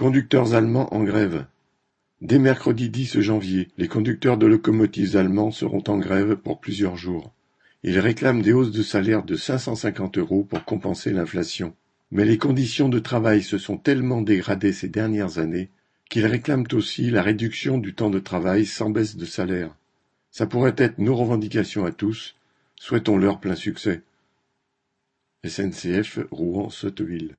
Conducteurs allemands en grève. Dès mercredi 10 janvier, les conducteurs de locomotives allemands seront en grève pour plusieurs jours. Ils réclament des hausses de salaire de 550 euros pour compenser l'inflation. Mais les conditions de travail se sont tellement dégradées ces dernières années qu'ils réclament aussi la réduction du temps de travail sans baisse de salaire. Ça pourrait être nos revendications à tous. Souhaitons leur plein succès. SNCF Rouen-Sotteville